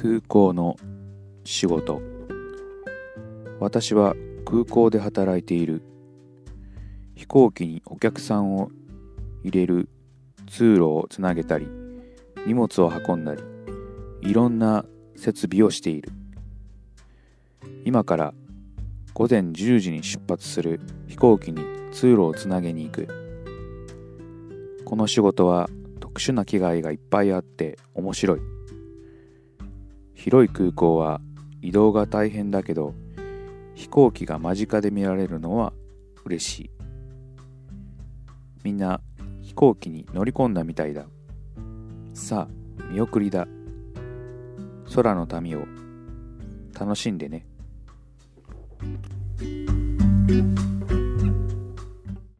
空港の仕事。私は空港で働いている。飛行機にお客さんを入れる通路をつなげたり荷物を運んだりいろんな設備をしている。今から午前10時に出発する飛行機に通路をつなげに行く。この仕事は特殊な機械がいっぱいあって面白い。広い空港は移動が大変だけど飛行機が間近で見られるのは嬉しい。みんな飛行機に乗り込んだみたいだ。さあ見送りだ。空の民を楽しんでね。thank you